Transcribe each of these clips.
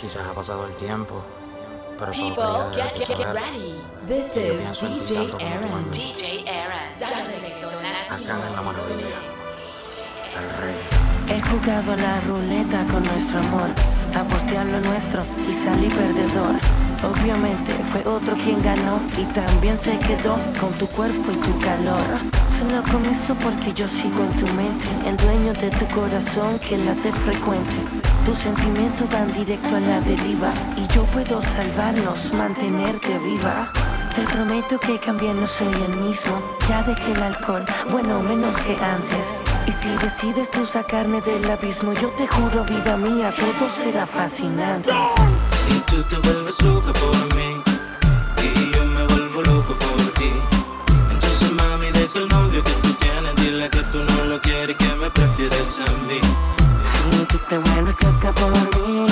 Quizás ha pasado el tiempo, pero solo People, quería get, get, get ready. This is DJ Aaron. DJ Aaron. Acá en la maravilla, el rey. He jugado a la ruleta con nuestro amor, aposté a lo nuestro y salí perdedor. Obviamente fue otro quien ganó y también se quedó con tu cuerpo y tu calor. Solo con eso porque yo sigo en tu mente, el dueño de tu corazón que late frecuente. Tus sentimientos van directo a la deriva y yo puedo salvarnos, mantenerte viva. Te prometo que cambié, no soy el mismo. Ya dejé el alcohol, bueno, menos que antes. Y si decides tú sacarme del abismo, yo te juro, vida mía, todo será fascinante. Si tú te vuelves loca por mí y yo me vuelvo loco por ti, entonces mami deja el novio que tú tienes, dile que tú no lo quieres, que me prefieres a mí. Tú te vuelves loca por mí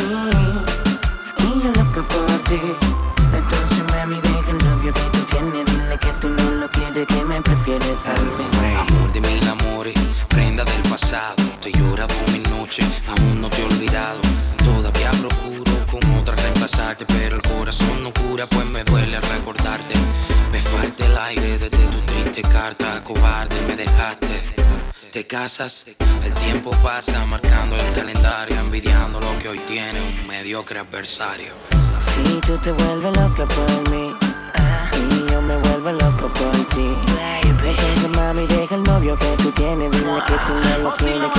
y yo loca por ti, entonces mami deja el novio que tú tienes, dile que tú no lo quieres, que me prefieres a mí. Amor de mil amores, prenda del pasado. Te he llorado mil noches, aún no te he olvidado. Todavía procuro con otra reemplazarte, pero el corazón no cura, pues me duele recordarte. Me falta el aire desde tu triste carta, cobarde me dejaste. Te casas, el tiempo pasa marcando el calendario, envidiando lo que hoy tiene un mediocre adversario. Si tú te vuelves loca por mí y yo me vuelvo loco por ti. Entonces mami deja el novio que tú tienes, dile que tú no lo quieres,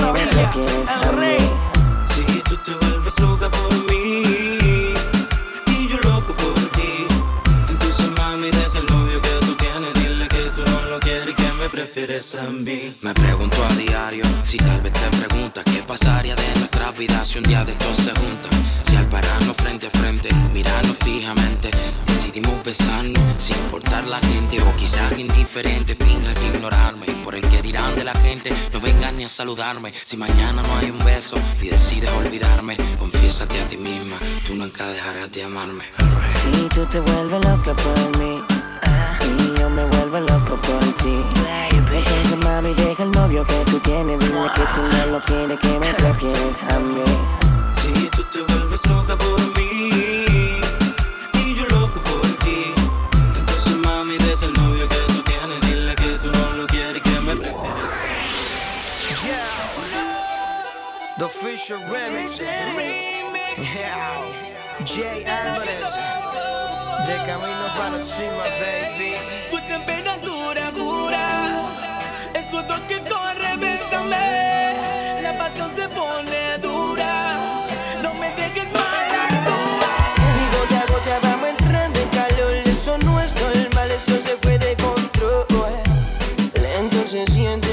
Me pregunto a diario si tal vez te preguntas qué pasaría de nuestra vida si un día de estos se juntan. Si al pararnos frente a frente, mirarnos fijamente, decidimos besarnos sin importar la gente o quizás indiferente, finja que ignorarme. Por el que dirán de la gente, no vengan ni a saludarme. Si mañana no hay un beso y decides olvidarme, confiésate a ti misma, tú nunca dejarás de amarme. Si tú te vuelves loca por mí y yo me vuelvo loco por ti. Entonces mami deja el novio que tú tienes, dile que tú no lo quieres, que me prefieres a mí. Si tú te vuelves loca por mí y yo loco por ti, entonces mami deja el novio que tú tienes, dile que tú no lo quieres, que me prefieres a mí. The Fisher Remix. Yeah. Jay Álvarez. De camino para la cima, baby. Tu temperatura cura, el sudor que corre, bésame. La pasión se pone dura, no me dejes mal Y gota a gota vamos entrando en calor. Eso no es normal, eso se fue de control. Lento se siente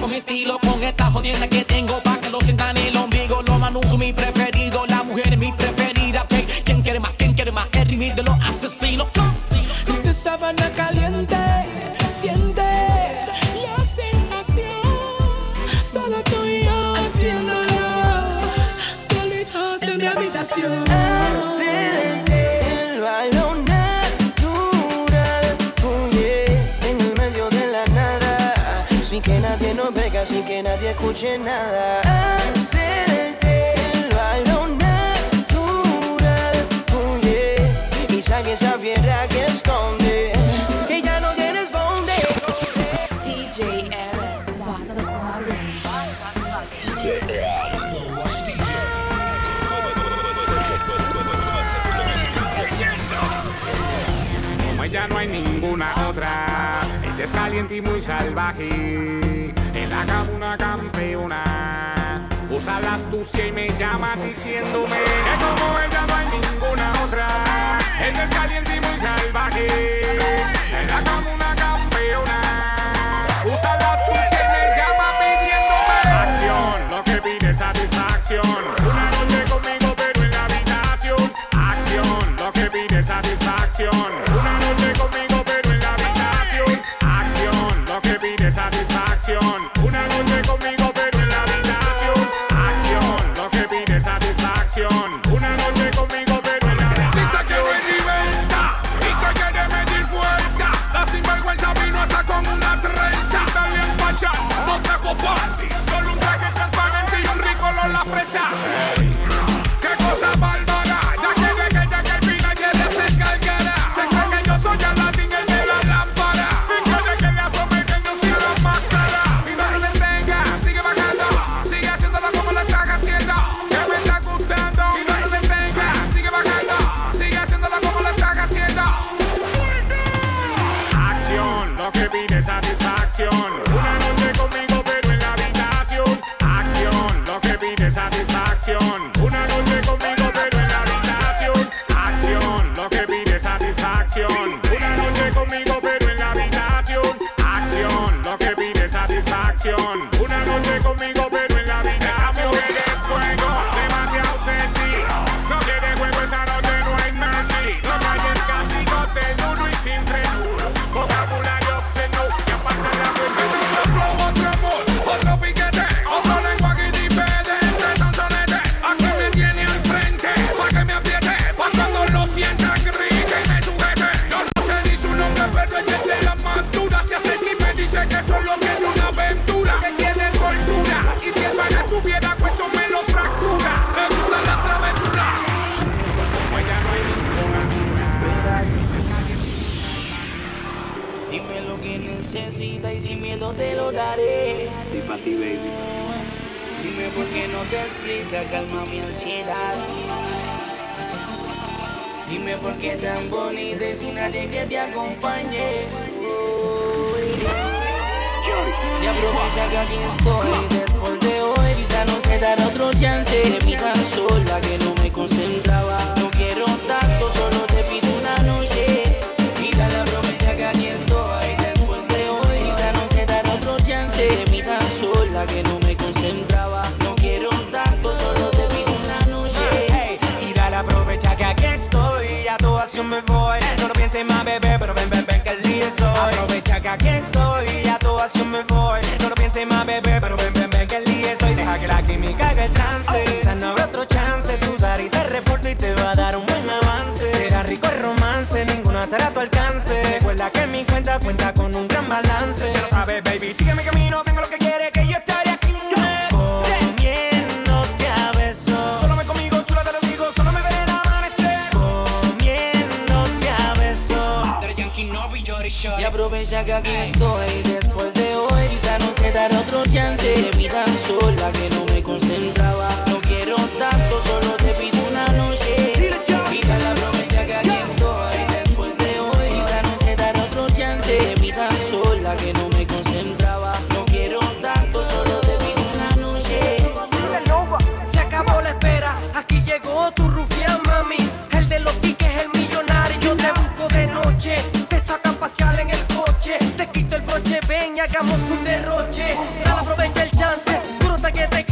con mi estilo. Con esta jodienda que nadie escuche nada. Bailo natural. Oh yeah, y saque esa fiera que esconde. Que ya no tienes donde correr. DJ Aaron. Clubbing. Como ella no hay ninguna otra, ella es caliente y muy salvaje la cama una campeona. Usa la astucia y me llama diciéndome que como ella no hay ninguna otra. Ella es caliente y muy salvaje. En la cama una campeona. Usa la astucia y me llama pidiéndome acción. Lo que pide satisfacción. Una noche conmigo pero en la habitación. Acción. Lo que pide satisfacción. Una noche conmigo pero en la habitación. Acción. Lo que pide satisfacción. calma mi ansiedad. Dime por qué tan bonita y sin nadie que te acompañe. Y aprovecha que aquí estoy después de hoy. Quizá no se dará otro chance. De mí tan sola que no me concentraba. No quiero tanto, solo te pido una noche. Y dale aprovecha que aquí estoy después de hoy. Quizá no se dará otro chance. De mí tan sola que no encima, bebé, pero ven, ven, ven que el día es. Aprovecha que aquí estoy y a tu acción me voy. No lo pienses más, bebé, pero ven, ven, ven que el día es. Deja que la química haga el trance. Oh. Quizás no habrá otro chance. Tú dar y se reporta y te va a dar un buen avance. Será rico el romance, ninguna estará a tu alcance. aprovecha que aquí estoy después de hoy. Quizá no se dará otro chance. De vi tan sola que no me concentraba. No quiero tanto, solo que te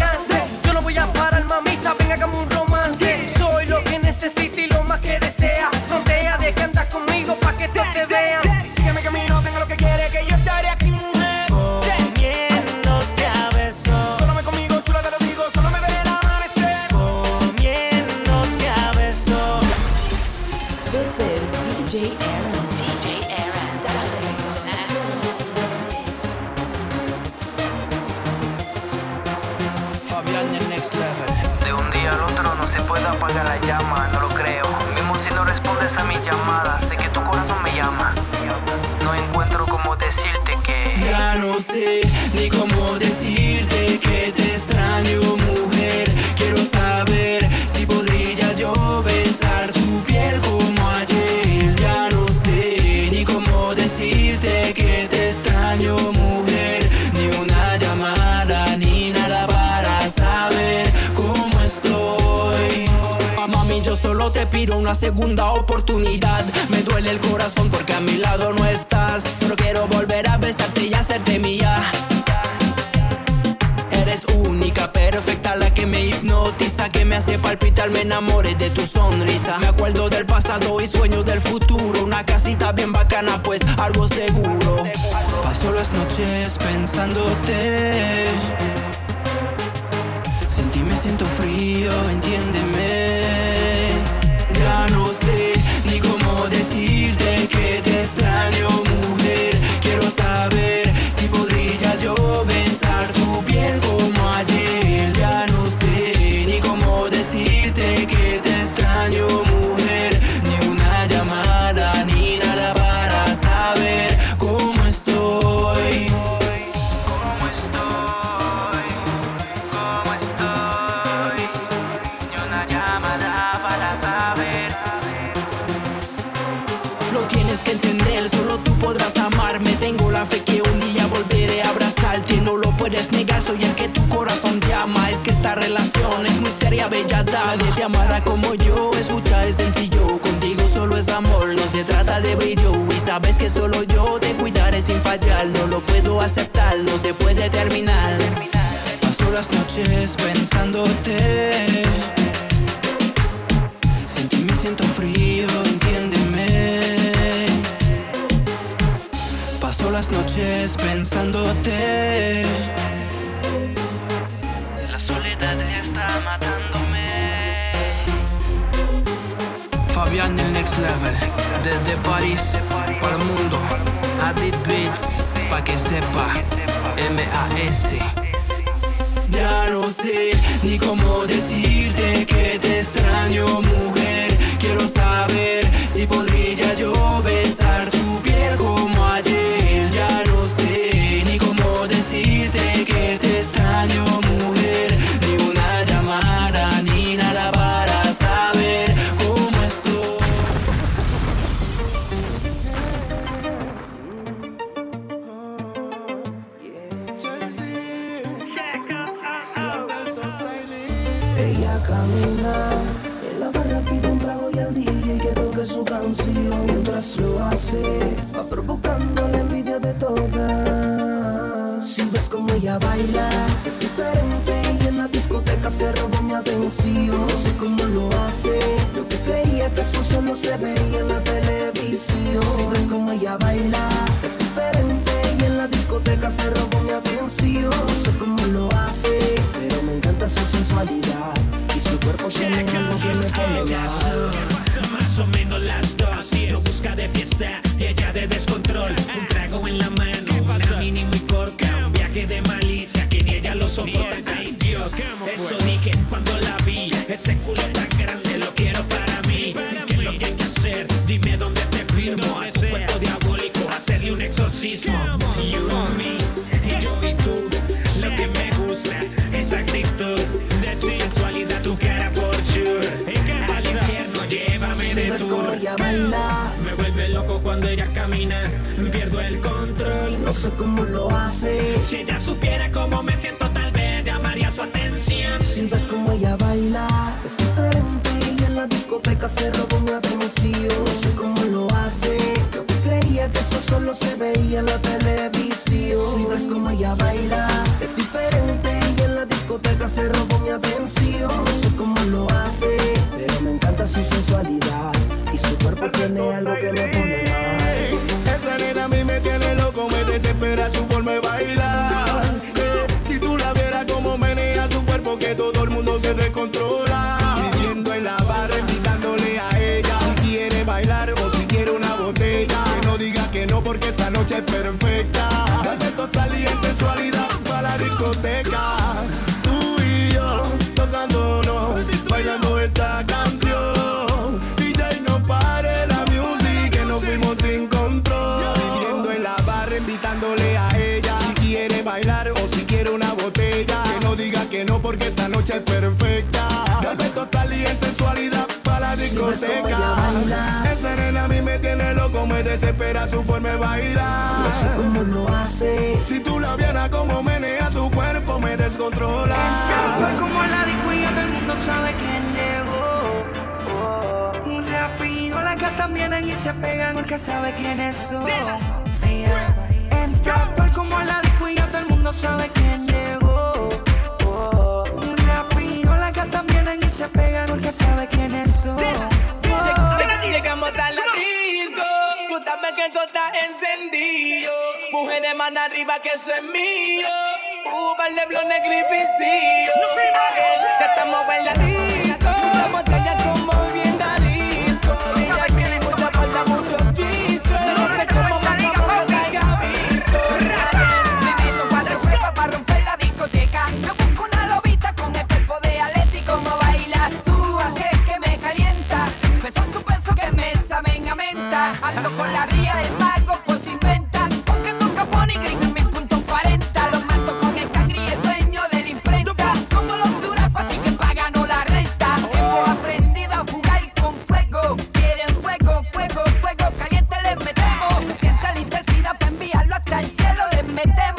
segunda oportunidad. Me duele el corazón porque a mi lado no estás. Solo quiero volver a besarte y hacerte mía. Eres única, perfecta, la que me hipnotiza, que me hace palpitar, me enamoré de tu sonrisa. Me acuerdo del pasado y sueño del futuro. Una casita bien bacana, pues algo seguro. Paso las noches pensándote. Sin ti me siento frío, entiéndeme. Nadie te amará como yo. Escucha, es sencillo. Contigo solo es amor, no se trata de brillo. Y sabes que solo yo te cuidaré sin fallar. No lo puedo aceptar, no se puede terminar. Paso las noches pensándote. Sin ti me siento frío, entiéndeme. Paso las noches pensándote. La soledad está matándome. Fabián el next level, desde París para el mundo. Adit Beats, pa' que sepa, M-A-S. Ya no sé ni cómo decirte que te extraño, mujer. Quiero saber si podría yo besar tu ves como ella baila, es diferente y en la discoteca se robó mi atención. No sé cómo lo hace, yo que creía que eso solo se veía en la televisión. Si ves como ella baila, es diferente y en la discoteca se robó mi atención. No sé cómo lo hace, pero me encanta su sensualidad y su cuerpo tiene algo que me pone. Más o menos las dos Yo busca de fiesta y ella de descontrol Ese culo tan grande lo quiero para mí. ¿Qué es lo que hay que hacer? Dime dónde te firmo. A tu cuerpo diabólico hacerle un exorcismo. You and me, y yo y tú. Lo que me gusta, esa actitud De tu sensualidad, tu cara por sure. Al infierno llévame de baila, Me vuelve loco cuando ella camina. Pierdo el control. No sé cómo lo hace. Si ella supiera cómo me siento tal Si ves como ella baila, es diferente y en la discoteca se robó mi atención. No sé cómo lo hace, yo creía que eso solo se veía en la televisión. Si ves como ella baila, es diferente y en la discoteca se robó mi atención. No sé cómo lo hace, pero me encanta su sensualidad y su cuerpo tiene algo que me se descontrola. Viviendo en la barra, invitándole a ella. Si quiere bailar o si quiere una botella. Que no diga que no, porque esta noche es perfecta. Dale total y en sensualidad para la discoteca. Tú y yo, tocándonos, bailando esta canción. DJ no pare la music, que nos fuimos sin control. Viviendo en la barra, invitándole a ella. Si quiere bailar o si quiere porque esta noche es perfecta. Dale total y en sensualidad para la discoteca. Esa nena a mí me tiene loco, me desespera su forma de bailar. No sé cómo lo hace. Si tú la vieras como menea su cuerpo, me descontrola. Fue como la disco y todo el mundo sabe quién llegó. Oh, Rápido las gatas vienen y se pegan porque sabe quiénes son. Yeah. Entra como la disco y todo el mundo sabe quién llegó se pega porque sabe quién es. Llegamos a la disco, gustame que esto está encendido. Mujeres más arriba que eso es mío. Un par de blones gripicillos. Ya estamos en la disco. saben a menta. Ando con la ría del mango por si venta. Porque toca pony gringo en mi punto 40. Los mato con el cangri el dueño de la imprenta. Somos los duracos así que pagan la renta. Hemos aprendido a jugar con fuego. Quieren fuego, fuego, fuego. Caliente les metemos. Sienta la intensidad para enviarlo hasta el cielo. Les metemos.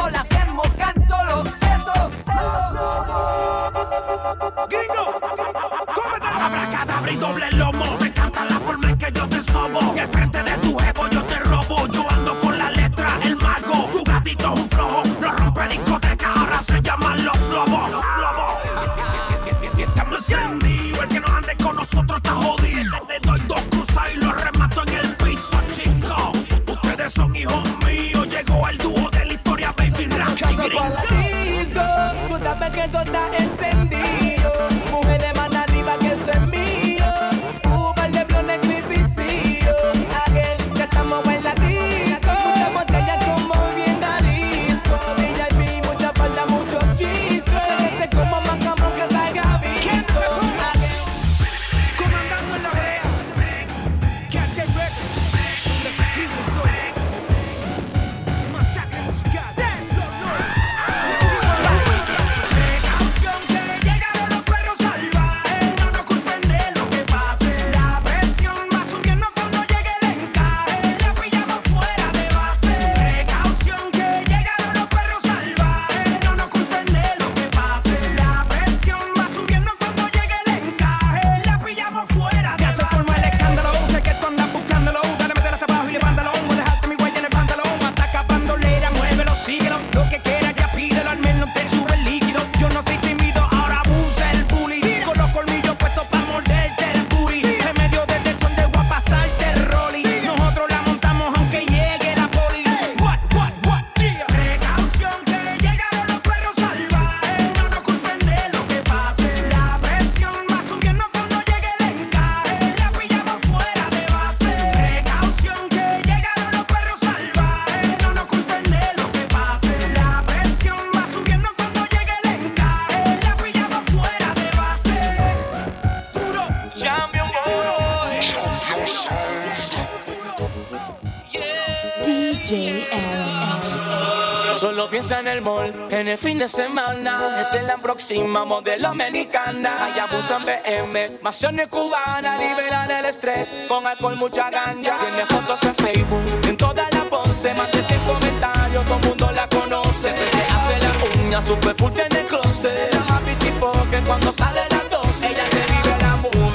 En el fin de semana es en la próxima modelo americana. Hay abuso en BM, masiones cubanas, liberan el estrés con alcohol, mucha ganja. Tiene fotos en Facebook, en todas las poses, más de 100 comentarios, todo el mundo la conoce. Se hace la uña, su perfume en el closet. La más que cuando sale las 12, ella se vive la mujer.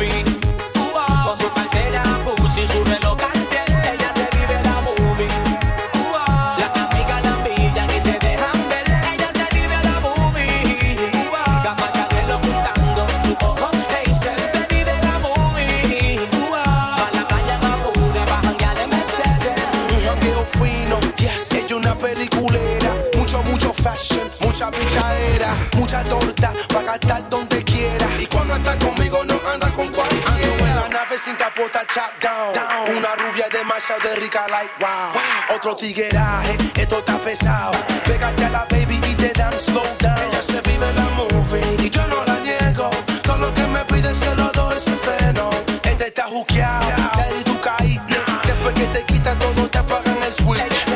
gastar donde quiera. Y cuando está conmigo no anda con cualquiera. Ando la nave sin capota, chop down. Una rubia de demasiado de rica, like wow. Otro tigueraje, esto está pesado. Pégate a la baby y te dan slow down. Ella se vive la movie y yo no la niego. Todo lo que me pide se lo doy sin freno. Este está juqueado, yeah. te di tu caída. Después que te quita todo te apagan el switch.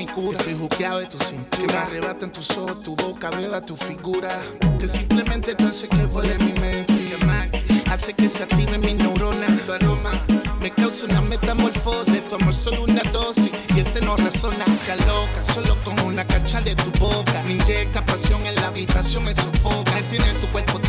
manicura. Estoy juqueado de tu cintura. Que me arrebatan tus ojos, tu boca, beba tu figura. Que simplemente tú haces que vuele mi mente. Que mal, hace que se activen mis neuronas. Tu aroma me causa una metamorfosis. Tu amor solo una dosis y este no resona. Se aloca solo con una cacha de tu boca. Me inyecta pasión en la habitación, me sofoca. Me tiene tu cuerpo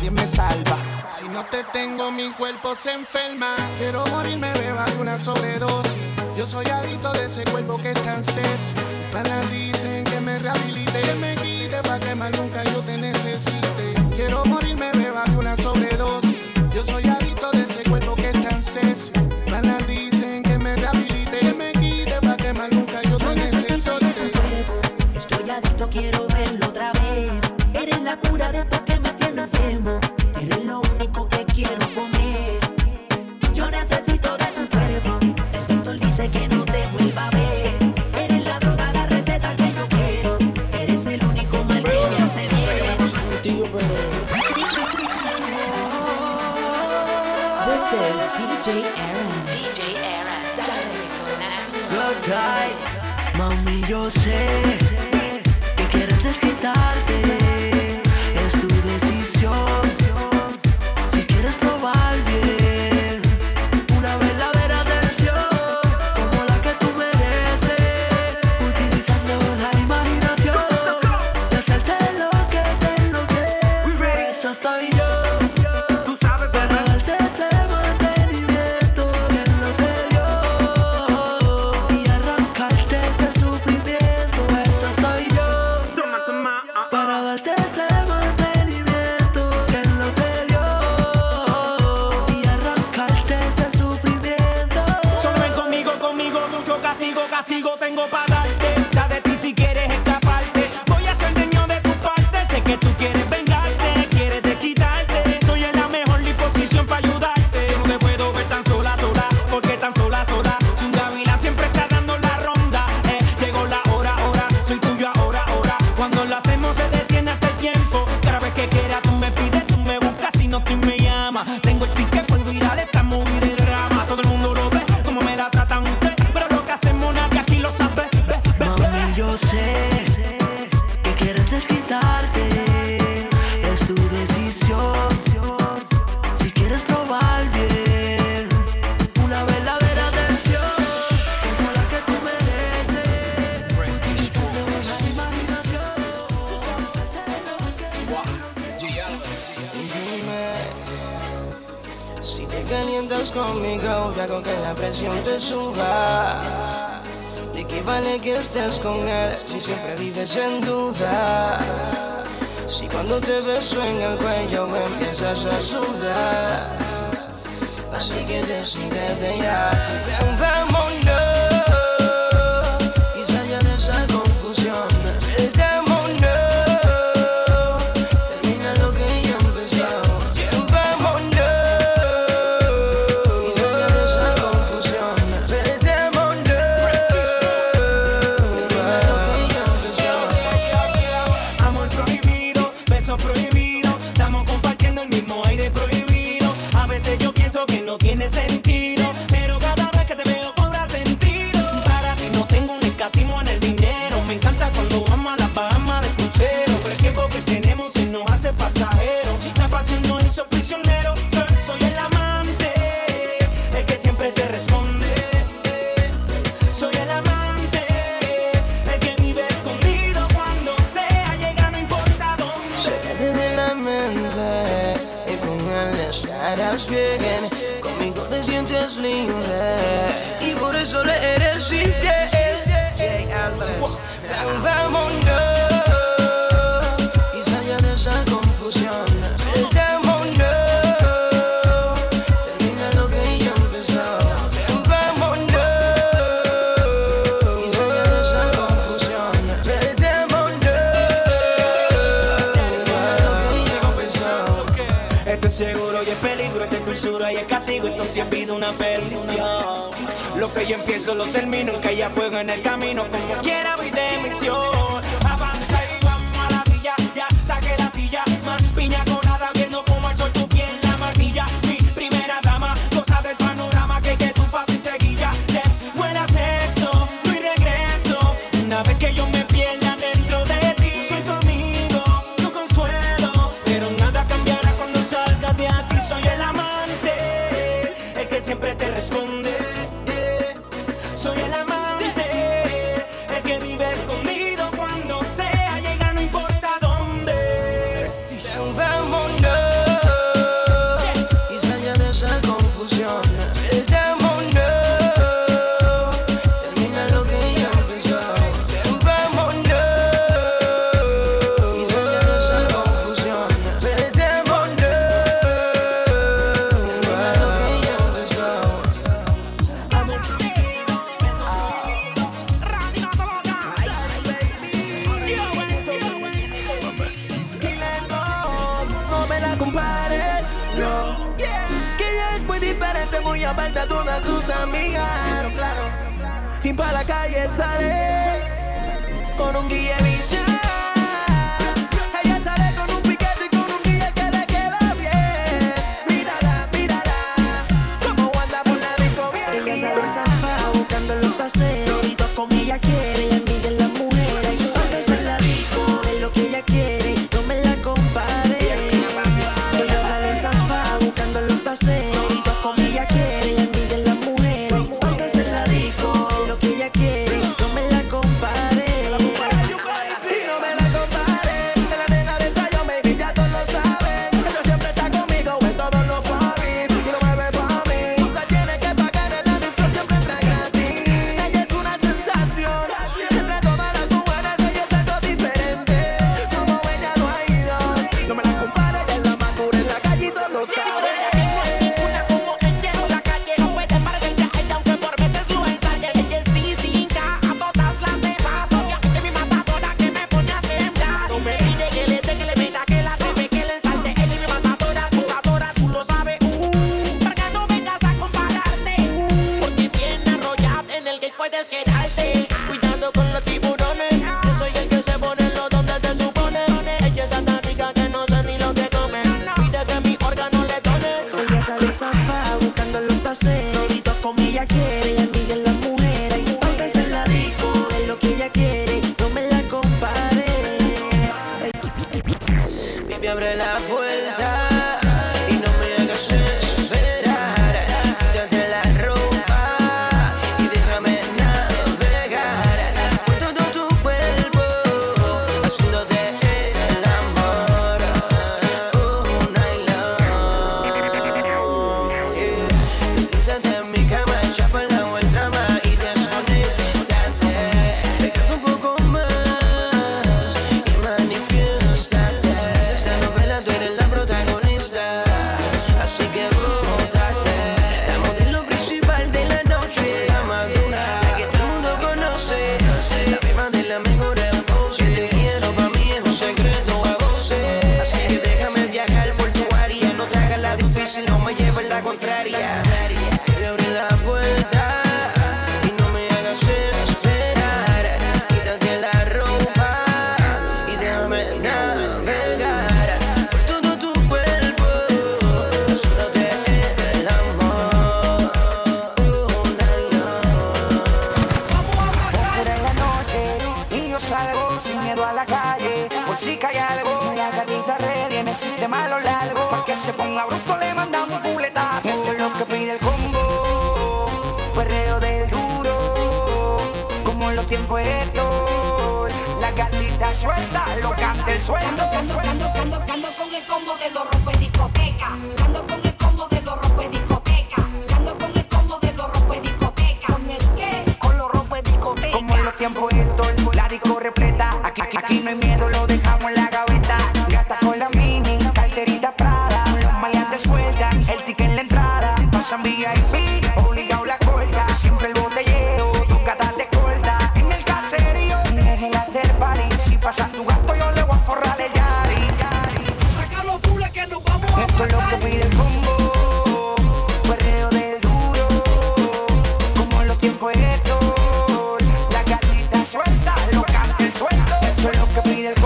nadie me salva. Si no te tengo, mi cuerpo se enferma. Quiero morirme, beba de una sobredosis. Yo soy adicto de ese cuerpo que es tan sexy. Para dicen que me rehabilite, que me quite, pa' que más nunca yo te necesite. Quiero morirme, beba de una sobredosis. Yo soy adicto de ese cuerpo que es tan sexy. Para dicen que me rehabilite, que me quite, pa' que más nunca yo te necesite. Estoy adicto, quiero verlo otra vez. Eres la cura de tu yo sé que quieres desquitarte. Es tu decisión. Si quieres probar bien, una verdadera atención, como la que tú mereces. Utilizando la imaginación, de hacerte lo que te enloquece. Eso estoy yo. Jesus. Canta el suelto. Eso es lo que pide el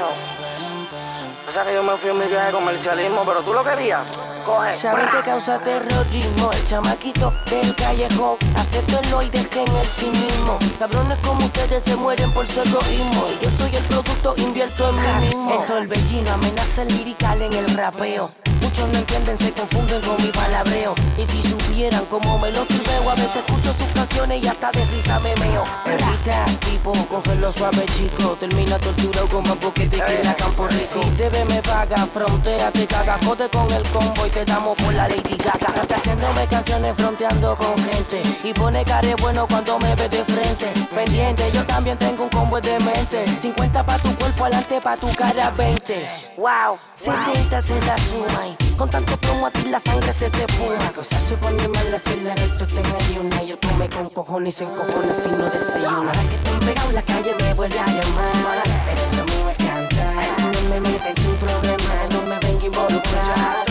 eso. O sea que yo me fui en mi viaje de comercialismo, pero tú lo querías. Coge. Saben que causa terrorismo el chamaquito del callejón. Acepto el que en el sí mismo. Cabrones como ustedes se mueren por su egoísmo. Y yo soy el producto, invierto en mí mismo. El torbellino amenaza el lirical en el rapeo. Muchos no entienden, se confunden con mi palabreo. Y si supieran cómo me lo tripeo, a veces escucho sus canciones y hasta de risa me meo. Evita, tipo, cógelo suave, chico. Termina torturado con más boquete que la campo rico. Si te ve, me paga, frontera, te caga. Jode con el combo y te damos por la Lady Gaga. Haciéndome canciones fronteando con gente. Y pone care bueno cuando me ve de frente. Pendiente, yo también tengo un combo de mente. 50 pa' tu cuerpo, adelante pa' tu cara 20. Wow, 70 se la suma. y Con tanto plomo a ti la sangre se te fuma. Cosa se pone mala si la recto está en ayuna. Y él come con cojones y se encojona si no desayuna. Ahora que estoy pegado en la calle me vuelve a llamar. Pero lo mío es cantar. No me meten tu problema, no me venga a involucrar.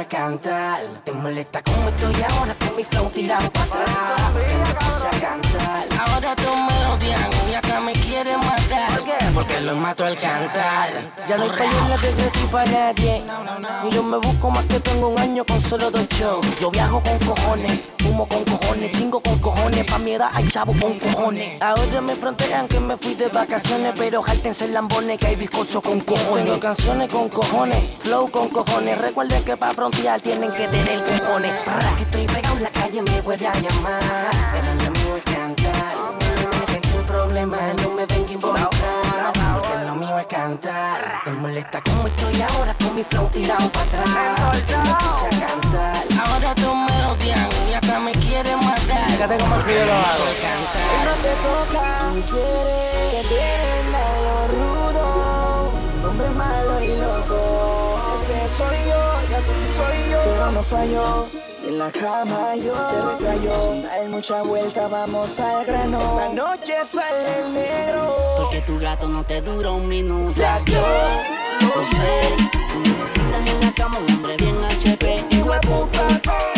Es cantar. Te molesta como estoy ahora con mi flow tirado para atrás. Me puse a cantar. Ahora tú me odian y hasta me quieren matar. Porque lo mato al cantar. Ya no hay payola de gratis para nadie. Y yo me busco más que tengo un año con solo dos shows. Yo viajo con cojones, con cojones, chingo con cojones. Pa' mi edad hay chavo con cojones. Ahora me frontean que me fui de vacaciones, pero jáltense lambones que hay bizcocho con cojones. Tengo canciones con cojones, flow con cojones. Recuerden que pa' frontear tienen que tener cojones. Para que estoy pegado en la calle me vuelve a llamar. Pero cantar. No me meten tu problema, no me venga a involucrar. Porque lo mío es cantar. Te molesta como estoy ahora con mi flow tirado para atrás. Me puse a cantar. Ahora Fíjate cómo que yo lo hago. No te toca, quieres que tienen a lo rudo, hombre malo y loco. Ese soy yo y así soy yo, pero no fallo. En la cama yo te retrayo, sin dar mucha vuelta vamos al grano. Esta noche sale el negro, Porque tu gato no te dura un minuto. Flaco, lo sé. Tú necesitas en la cama un hombre bien HP. Hijo de puta.